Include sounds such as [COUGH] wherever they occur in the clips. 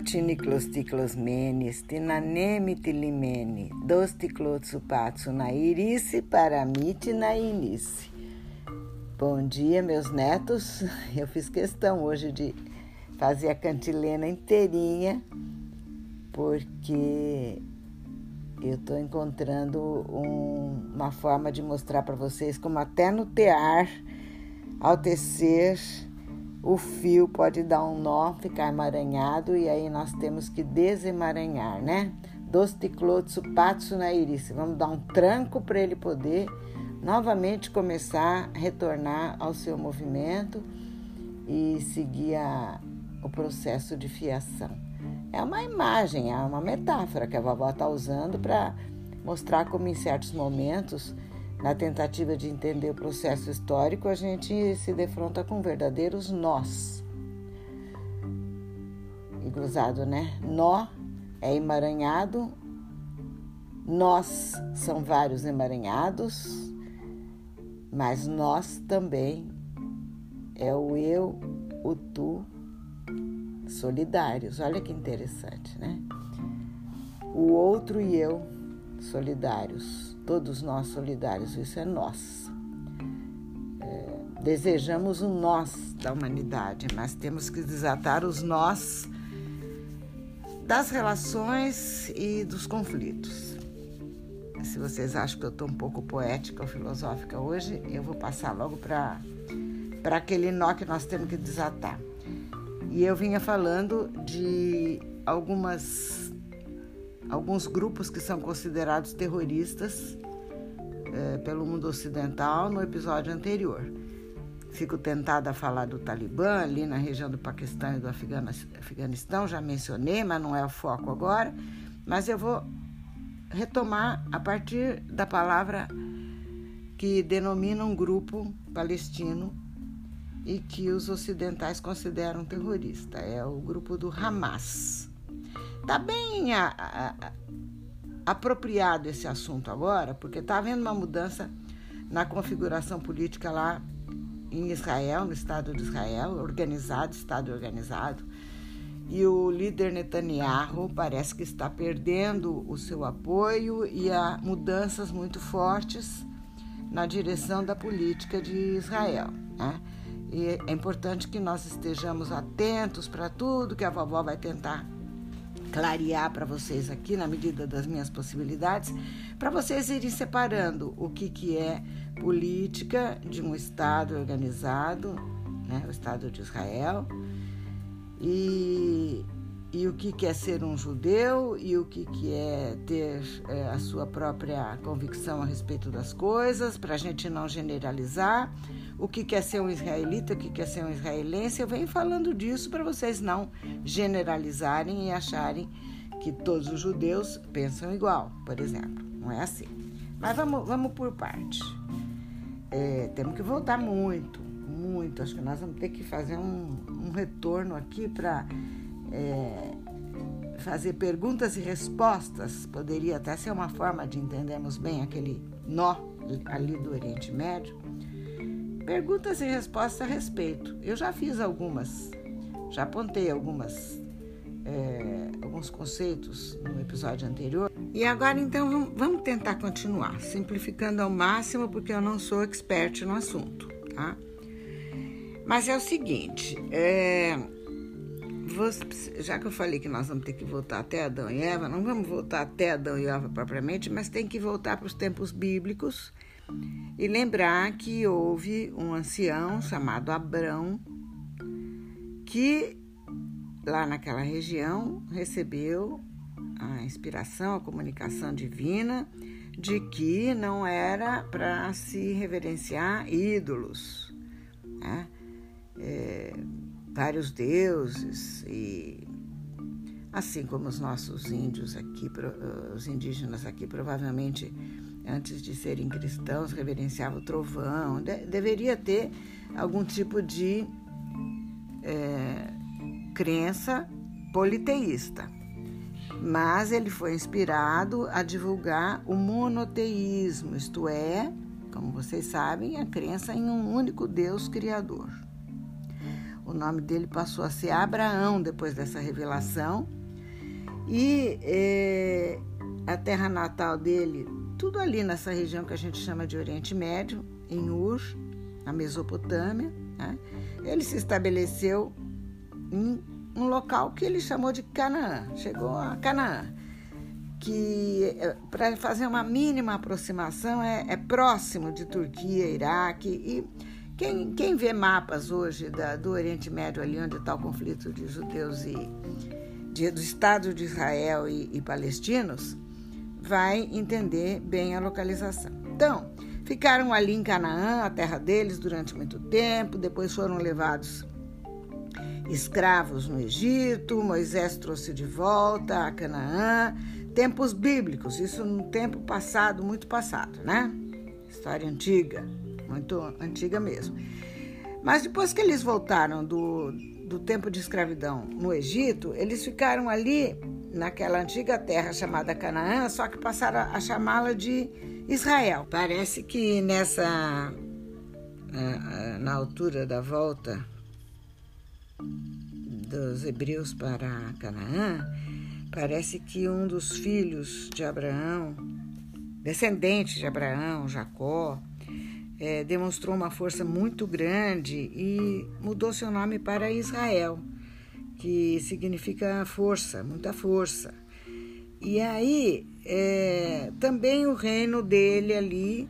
Tiniclosticlosmenes, Tinaneme Tilimene, Dos Ticlotsupatsu na Irice, Paramite na Inice. Bom dia, meus netos. Eu fiz questão hoje de fazer a cantilena inteirinha, porque eu estou encontrando um, uma forma de mostrar para vocês como até no tear, ao tecer, o fio pode dar um nó, ficar emaranhado e aí nós temos que desemaranhar, né? Dos ticlotsu patsu na irice. Vamos dar um tranco para ele poder novamente começar a retornar ao seu movimento e seguir a, o processo de fiação. É uma imagem, é uma metáfora que a vovó está usando para mostrar como em certos momentos na tentativa de entender o processo histórico, a gente se defronta com verdadeiros nós. E cruzado, né? Nó é emaranhado, nós são vários emaranhados, mas nós também é o eu, o tu, solidários. Olha que interessante, né? O outro e eu solidários todos nós solidários, isso é nós. É, desejamos o nós da humanidade, mas temos que desatar os nós das relações e dos conflitos. Se vocês acham que eu estou um pouco poética ou filosófica hoje, eu vou passar logo para aquele nó que nós temos que desatar. E eu vinha falando de algumas alguns grupos que são considerados terroristas é, pelo mundo ocidental no episódio anterior. Fico tentada a falar do Talibã, ali na região do Paquistão e do Afeganistão, já mencionei, mas não é o foco agora. Mas eu vou retomar a partir da palavra que denomina um grupo palestino e que os ocidentais consideram terrorista. É o grupo do Hamas. Está bem a, a, apropriado esse assunto agora, porque está havendo uma mudança na configuração política lá em Israel, no Estado de Israel, organizado, Estado organizado. E o líder Netanyahu parece que está perdendo o seu apoio e há mudanças muito fortes na direção da política de Israel. Né? E é importante que nós estejamos atentos para tudo que a vovó vai tentar clarear para vocês aqui, na medida das minhas possibilidades, para vocês irem separando o que, que é política de um Estado organizado, né, o Estado de Israel, e, e o que, que é ser um judeu, e o que, que é ter é, a sua própria convicção a respeito das coisas, para a gente não generalizar o que quer ser um israelita, o que quer ser um israelense. Eu venho falando disso para vocês não generalizarem e acharem que todos os judeus pensam igual, por exemplo. Não é assim. Mas vamos, vamos por parte. É, temos que voltar muito, muito. Acho que nós vamos ter que fazer um, um retorno aqui para é, fazer perguntas e respostas. Poderia até ser uma forma de entendermos bem aquele nó ali do Oriente Médio Perguntas e respostas a respeito. Eu já fiz algumas, já apontei algumas, é, alguns conceitos no episódio anterior. E agora então vamos tentar continuar, simplificando ao máximo, porque eu não sou expert no assunto, tá? Mas é o seguinte, é, já que eu falei que nós vamos ter que voltar até Adão e Eva, não vamos voltar até Adão e Eva propriamente, mas tem que voltar para os tempos bíblicos e lembrar que houve um ancião chamado Abrão que lá naquela região recebeu a inspiração, a comunicação divina de que não era para se reverenciar ídolos, né? é, vários deuses e assim como os nossos índios aqui, os indígenas aqui provavelmente antes de serem cristãos, reverenciava o trovão. De deveria ter algum tipo de é, crença politeísta. Mas ele foi inspirado a divulgar o monoteísmo, isto é, como vocês sabem, a crença em um único Deus criador. O nome dele passou a ser Abraão depois dessa revelação. E é, a terra natal dele, tudo ali nessa região que a gente chama de Oriente Médio, em Ur, na Mesopotâmia. Né? Ele se estabeleceu em um local que ele chamou de Canaã. Chegou a Canaã que é, para fazer uma mínima aproximação é, é, próximo de Turquia, Iraque e quem, quem vê mapas hoje da, do Oriente Médio ali onde está o conflito de judeus e de, do Estado de Israel e, e palestinos vai entender bem a localização. Então ficaram ali em Canaã, a terra deles, durante muito tempo. Depois foram levados escravos no Egito. Moisés trouxe de volta a Canaã tempos bíblicos, isso no tempo passado, muito passado, né? História antiga, muito antiga mesmo. Mas depois que eles voltaram do, do tempo de escravidão no Egito, eles ficaram ali naquela antiga terra chamada Canaã, só que passaram a chamá-la de Israel. Parece que nessa na altura da volta dos hebreus para Canaã, Parece que um dos filhos de Abraão, descendente de Abraão, Jacó, é, demonstrou uma força muito grande e mudou seu nome para Israel, que significa força, muita força. E aí é, também o reino dele ali,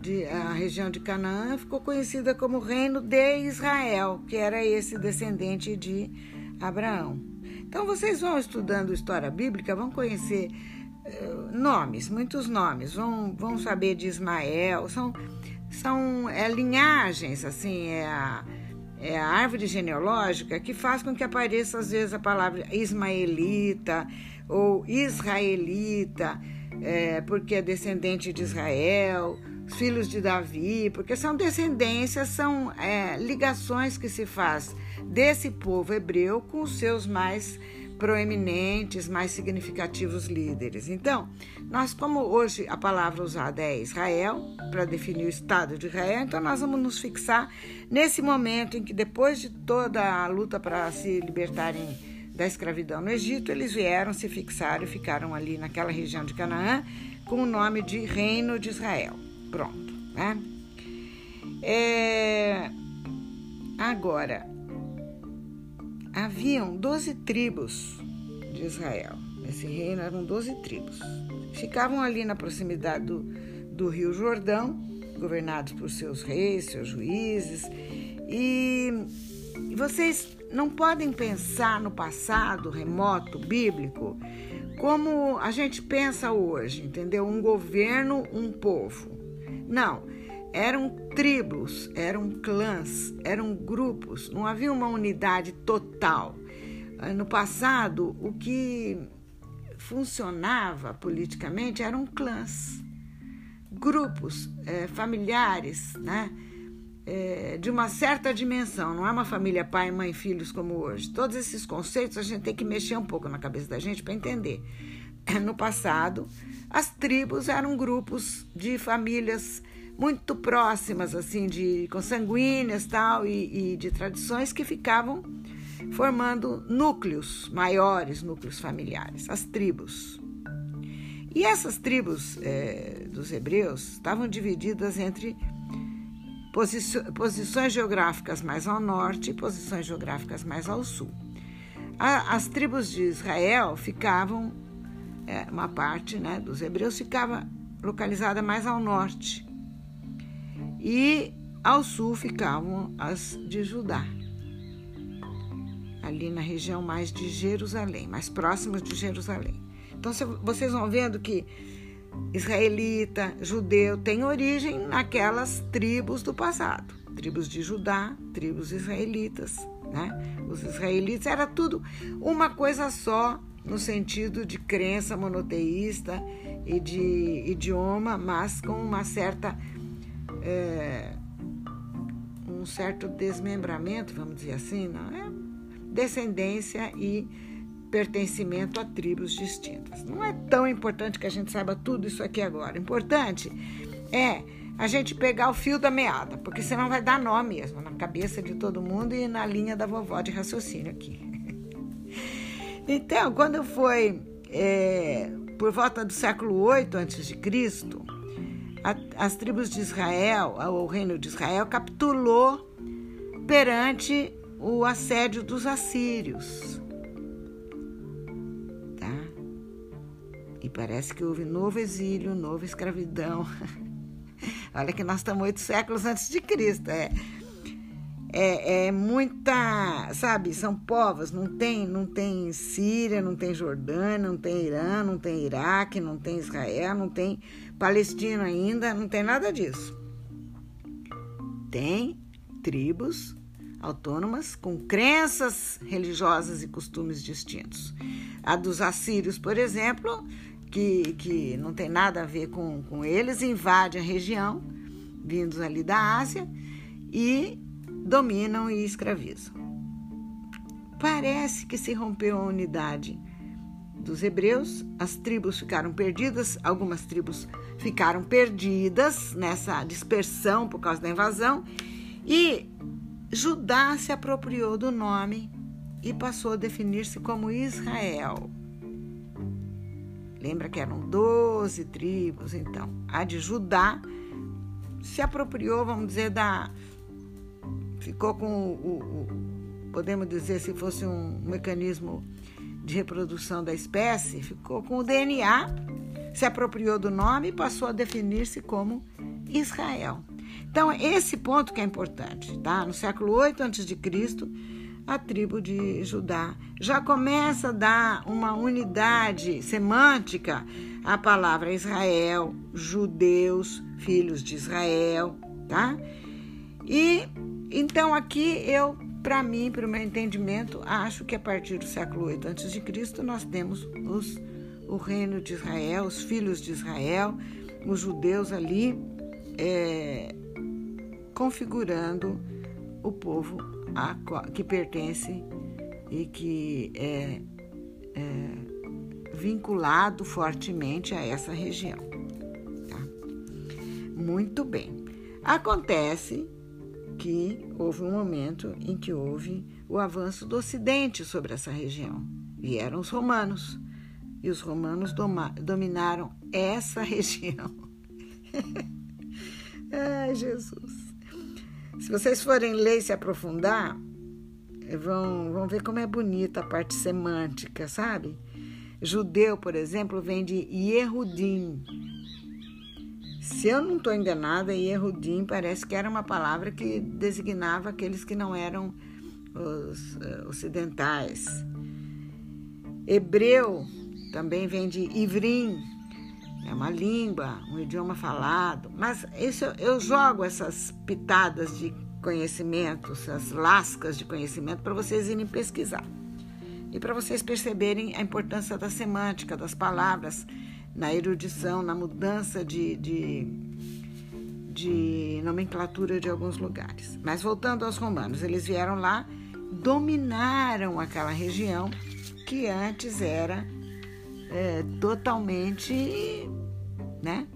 de, a região de Canaã, ficou conhecida como Reino de Israel, que era esse descendente de Abraão. Então vocês vão estudando história bíblica, vão conhecer uh, nomes, muitos nomes, vão, vão saber de Ismael, são, são é, linhagens, assim, é a, é a árvore genealógica que faz com que apareça às vezes a palavra ismaelita ou israelita, é, porque é descendente de Israel, filhos de Davi, porque são descendências, são é, ligações que se faz desse povo hebreu com os seus mais proeminentes, mais significativos líderes. Então, nós, como hoje a palavra usada é Israel, para definir o Estado de Israel, então nós vamos nos fixar nesse momento em que, depois de toda a luta para se libertarem da escravidão no Egito, eles vieram, se fixaram e ficaram ali naquela região de Canaã com o nome de Reino de Israel. Pronto, né? É... Agora, haviam doze tribos de Israel. Nesse reino eram doze tribos. Ficavam ali na proximidade do, do rio Jordão, governados por seus reis, seus juízes. E vocês não podem pensar no passado remoto bíblico como a gente pensa hoje, entendeu? Um governo, um povo. Não eram tribos, eram clãs, eram grupos, não havia uma unidade total. Ah, no passado, o que funcionava politicamente eram clãs, grupos é, familiares, né? É, de uma certa dimensão, não é uma família pai, mãe, filhos como hoje. Todos esses conceitos a gente tem que mexer um pouco na cabeça da gente para entender. No passado, as tribos eram grupos de famílias muito próximas, assim, de consanguíneas tal, e, e de tradições que ficavam formando núcleos maiores, núcleos familiares, as tribos. E essas tribos é, dos hebreus estavam divididas entre posições geográficas mais ao norte e posições geográficas mais ao sul. A, as tribos de Israel ficavam, é, uma parte né, dos hebreus ficava localizada mais ao norte, e ao sul ficavam as de Judá, ali na região mais de Jerusalém, mais próximas de Jerusalém. Então vocês vão vendo que israelita, judeu, tem origem naquelas tribos do passado, tribos de Judá, tribos israelitas, né? Os israelitas era tudo uma coisa só no sentido de crença monoteísta e de idioma, mas com uma certa é, um certo desmembramento, vamos dizer assim, não é? Descendência e pertencimento a tribos distintas. Não é tão importante que a gente saiba tudo isso aqui agora. Importante é a gente pegar o fio da meada, porque senão vai dar nó mesmo na cabeça de todo mundo e na linha da vovó de raciocínio aqui. [LAUGHS] Então, quando foi é, por volta do século VIII a.C., as tribos de Israel, o reino de Israel, capitulou perante o assédio dos assírios. Tá? E parece que houve novo exílio, nova escravidão. [LAUGHS] Olha que nós estamos oito séculos antes de Cristo. É, é, é, muita, sabe, são povos, não tem, não tem Síria, não tem Jordânia, não tem Irã, não tem Iraque, não tem Israel, não tem Palestina ainda, não tem nada disso. Tem tribos autônomas com crenças religiosas e costumes distintos. A dos assírios, por exemplo, que, que não tem nada a ver com, com eles, invade a região, vindos ali da Ásia, e dominam e escravizam. Parece que se rompeu a unidade dos hebreus, as tribos ficaram perdidas, algumas tribos ficaram perdidas nessa dispersão por causa da invasão, e Judá se apropriou do nome e passou a definir-se como Israel. Lembra que eram 12 tribos, então. A de Judá se apropriou, vamos dizer, da ficou com o, o, podemos dizer, se fosse um mecanismo de reprodução da espécie, ficou com o DNA, se apropriou do nome e passou a definir-se como Israel. Então, esse ponto que é importante, tá? No século 8 a.C., a tribo de Judá já começa a dar uma unidade semântica à palavra Israel, judeus, filhos de Israel, tá? E então aqui eu, para mim, para o meu entendimento, acho que a partir do século 8 a.C. nós temos os, o reino de Israel, os filhos de Israel, os judeus ali é, configurando o povo a, que pertence e que é, é vinculado fortemente a essa região. Tá? Muito bem. Acontece que houve um momento em que houve o avanço do Ocidente sobre essa região. Vieram os romanos. E os romanos dominaram essa [LAUGHS] região. Ai, Jesus. Se vocês forem ler e se aprofundar, vão, vão ver como é bonita a parte semântica, sabe? Judeu, por exemplo, vem de Yehudim, se eu não estou enganada, Yehudim parece que era uma palavra que designava aqueles que não eram os uh, ocidentais. Hebreu também vem de Ivrim, é uma língua, um idioma falado. Mas isso, eu jogo essas pitadas de conhecimento, essas lascas de conhecimento para vocês irem pesquisar. E para vocês perceberem a importância da semântica, das palavras na erudição, na mudança de, de, de nomenclatura de alguns lugares. Mas voltando aos romanos, eles vieram lá, dominaram aquela região que antes era é, totalmente né,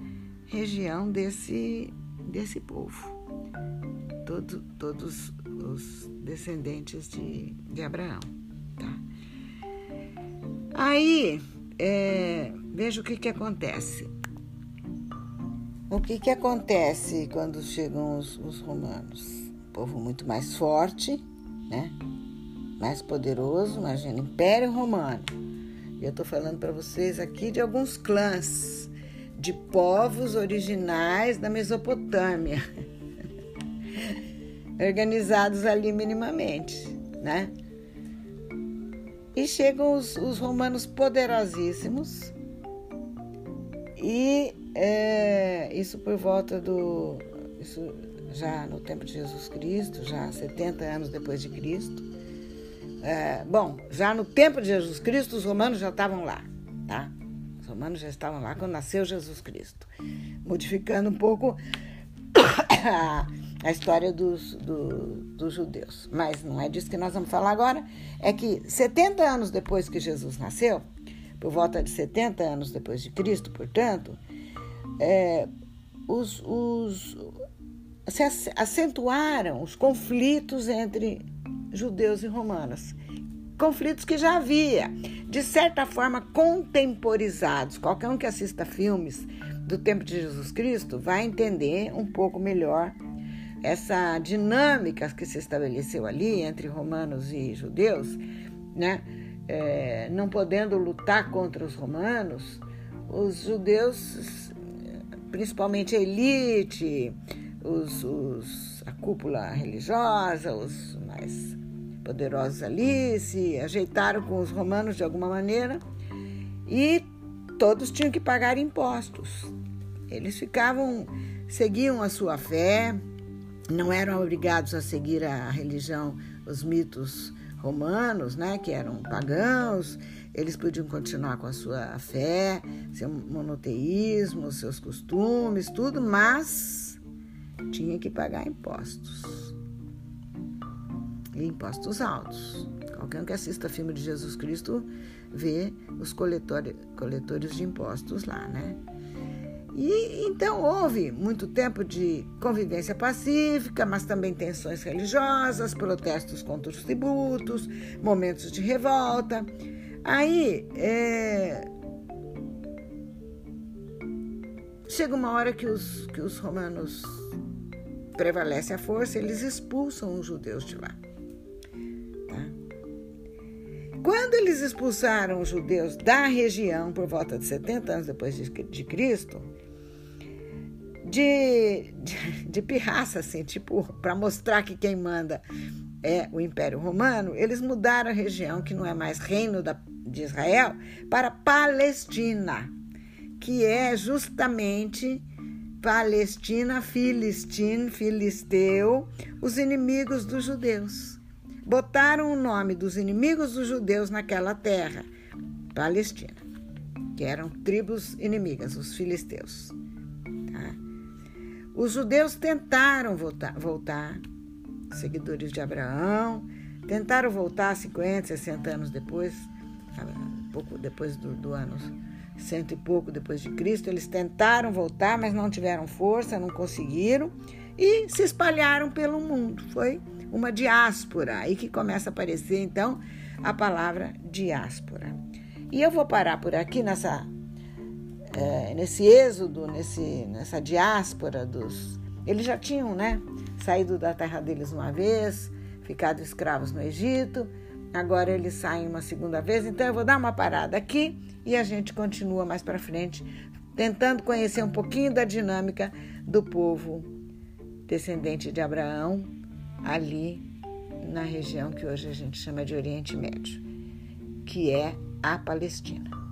região desse, desse povo. Todo, todos os descendentes de, de Abraão. Tá? Aí, é, veja o que, que acontece. O que, que acontece quando chegam os, os romanos? Um povo muito mais forte, né? mais poderoso, imagina, Império Romano. E eu estou falando para vocês aqui de alguns clãs de povos originais da Mesopotâmia, [LAUGHS] organizados ali minimamente, né? E chegam os, os romanos poderosíssimos, e é, isso por volta do. Isso já no tempo de Jesus Cristo, já 70 anos depois de Cristo. É, bom, já no tempo de Jesus Cristo, os romanos já estavam lá, tá? Os romanos já estavam lá quando nasceu Jesus Cristo, modificando um pouco [COUGHS] a história dos, do, dos judeus. Mas não é disso que nós vamos falar agora. É que 70 anos depois que Jesus nasceu, por volta de 70 anos depois de Cristo, portanto, é, os, os, se acentuaram os conflitos entre judeus e romanos. Conflitos que já havia, de certa forma, contemporizados. Qualquer um que assista filmes do tempo de Jesus Cristo vai entender um pouco melhor essa dinâmica que se estabeleceu ali entre romanos e judeus, né? É, não podendo lutar contra os romanos, os judeus, principalmente a elite, os, os, a cúpula religiosa, os mais poderosos ali, se ajeitaram com os romanos de alguma maneira e todos tinham que pagar impostos. Eles ficavam, seguiam a sua fé, não eram obrigados a seguir a religião, os mitos romanos, né, que eram pagãos, eles podiam continuar com a sua fé, seu monoteísmo, seus costumes, tudo, mas tinha que pagar impostos. E impostos altos. Qualquer um que assista filme de Jesus Cristo vê os coletores, de impostos lá, né? E então houve muito tempo de convivência pacífica, mas também tensões religiosas, protestos contra os tributos, momentos de revolta. Aí é... chega uma hora que os, que os romanos prevalece a força, eles expulsam os judeus de lá. Tá? Quando eles expulsaram os judeus da região por volta de 70 anos depois de, de Cristo, de, de, de pirraça, assim, tipo, para mostrar que quem manda é o Império Romano, eles mudaram a região, que não é mais reino da, de Israel, para Palestina, que é justamente Palestina, Filistim, Filisteu, os inimigos dos judeus. Botaram o nome dos inimigos dos judeus naquela terra, Palestina, que eram tribos inimigas, os filisteus. Os judeus tentaram voltar, voltar, seguidores de Abraão, tentaram voltar 50, 60 anos depois, pouco depois do, do ano cento e pouco depois de Cristo, eles tentaram voltar, mas não tiveram força, não conseguiram e se espalharam pelo mundo. Foi uma diáspora, aí que começa a aparecer então a palavra diáspora. E eu vou parar por aqui nessa é, nesse êxodo, nesse, nessa diáspora dos. Eles já tinham né, saído da terra deles uma vez, ficado escravos no Egito, agora eles saem uma segunda vez. Então eu vou dar uma parada aqui e a gente continua mais para frente, tentando conhecer um pouquinho da dinâmica do povo descendente de Abraão ali na região que hoje a gente chama de Oriente Médio, que é a Palestina.